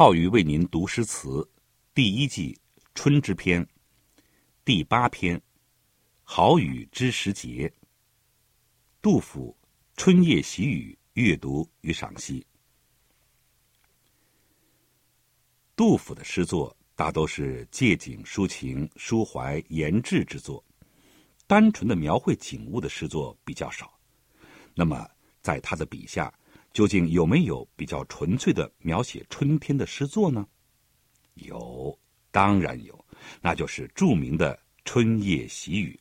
浩宇为您读诗词，第一季《春之篇》，第八篇《好雨知时节》。杜甫《春夜喜雨》阅读与赏析。杜甫的诗作大都是借景抒情、抒怀言志之作，单纯的描绘景物的诗作比较少。那么，在他的笔下，究竟有没有比较纯粹的描写春天的诗作呢？有，当然有，那就是著名的《春夜喜雨》，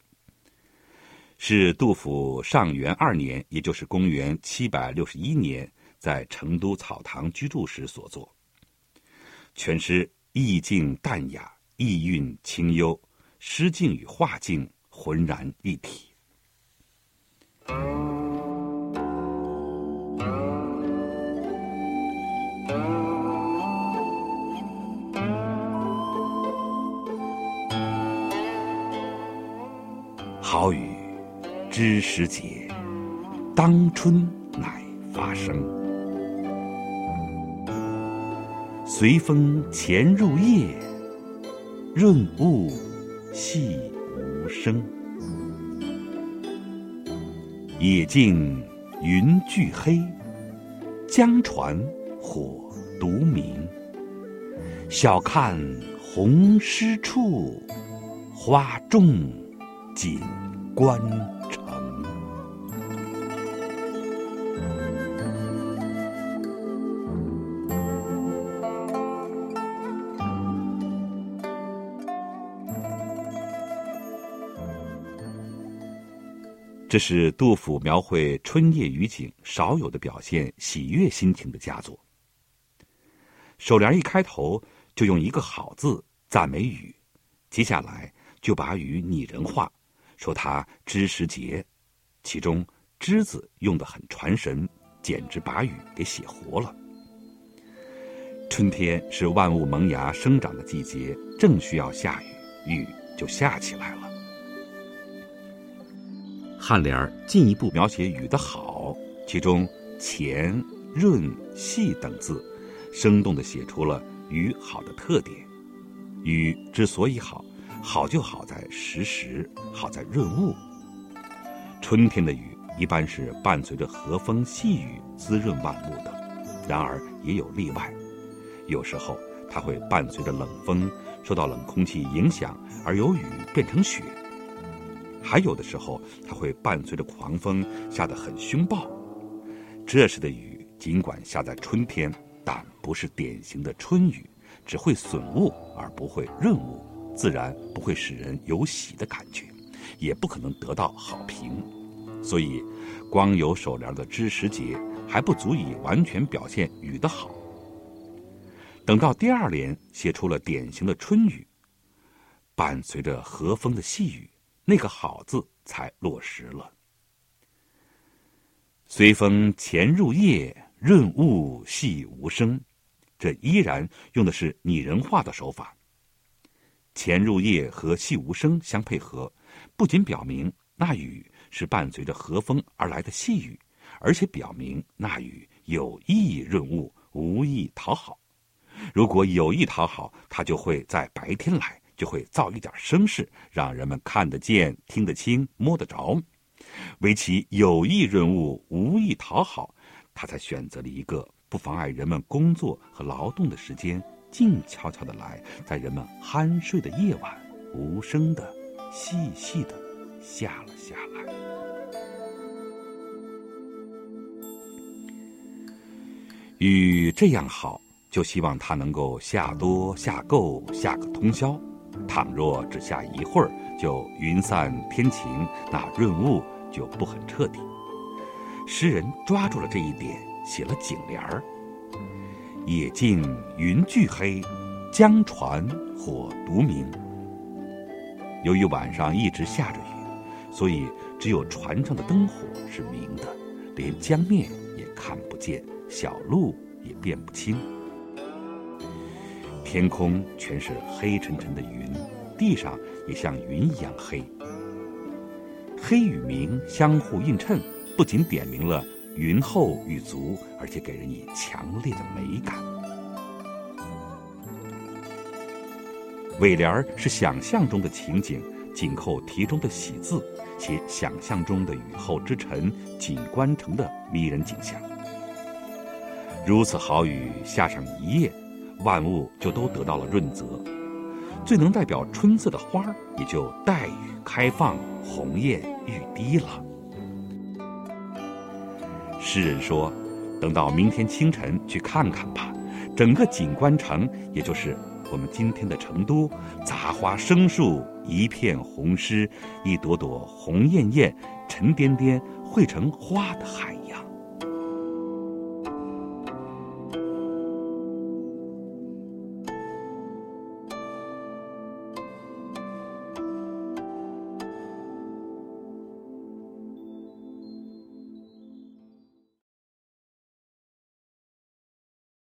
是杜甫上元二年，也就是公元七百六十一年，在成都草堂居住时所作。全诗意境淡雅，意韵清幽，诗境与画境浑然一体。好雨知时节，当春乃发生。随风潜入夜，润物细无声。野径云俱黑，江船火独明。晓看红湿处，花重。锦官城，这是杜甫描绘春夜雨景少有的表现喜悦心情的佳作。首联一开头就用一个“好”字赞美雨，接下来就把雨拟人化。说他知时节，其中“知”字用的很传神，简直把雨给写活了。春天是万物萌芽生长的季节，正需要下雨，雨就下起来了。颔联进一步描写雨的好，其中“潜”“润”“细”等字，生动的写出了雨好的特点。雨之所以好。好就好在时时，好在润物。春天的雨一般是伴随着和风细雨滋润万物的，然而也有例外，有时候它会伴随着冷风，受到冷空气影响而由雨变成雪；还有的时候它会伴随着狂风下得很凶暴。这时的雨尽管下在春天，但不是典型的春雨，只会损物而不会润物。自然不会使人有喜的感觉，也不可能得到好评，所以，光有首联的知时节还不足以完全表现雨的好。等到第二联写出了典型的春雨，伴随着和风的细雨，那个“好”字才落实了。随风潜入夜，润物细无声，这依然用的是拟人化的手法。潜入夜和细无声相配合，不仅表明那雨是伴随着和风而来的细雨，而且表明那雨有意润物，无意讨好。如果有意讨好，它就会在白天来，就会造一点声势，让人们看得见、听得清、摸得着。唯其有意润物，无意讨好，他才选择了一个不妨碍人们工作和劳动的时间。静悄悄的来，在人们酣睡的夜晚，无声的、细细的下了下来。雨这样好，就希望它能够下多、下够、下个通宵。倘若只下一会儿就云散天晴，那润物就不很彻底。诗人抓住了这一点，写了景联儿。野径云俱黑，江船火独明。由于晚上一直下着雨，所以只有船上的灯火是明的，连江面也看不见，小路也辨不清。天空全是黑沉沉的云，地上也像云一样黑。黑与明相互映衬，不仅点明了。云厚雨足，而且给人以强烈的美感。尾联儿是想象中的情景，紧扣题中的喜字，写想象中的雨后之晨锦官城的迷人景象。如此好雨下上一夜，万物就都得到了润泽，最能代表春色的花儿也就带雨开放，红艳欲滴了。诗人说：“等到明天清晨去看看吧，整个锦官城，也就是我们今天的成都，杂花生树，一片红湿，一朵朵红艳艳、沉甸甸，汇成花的海。”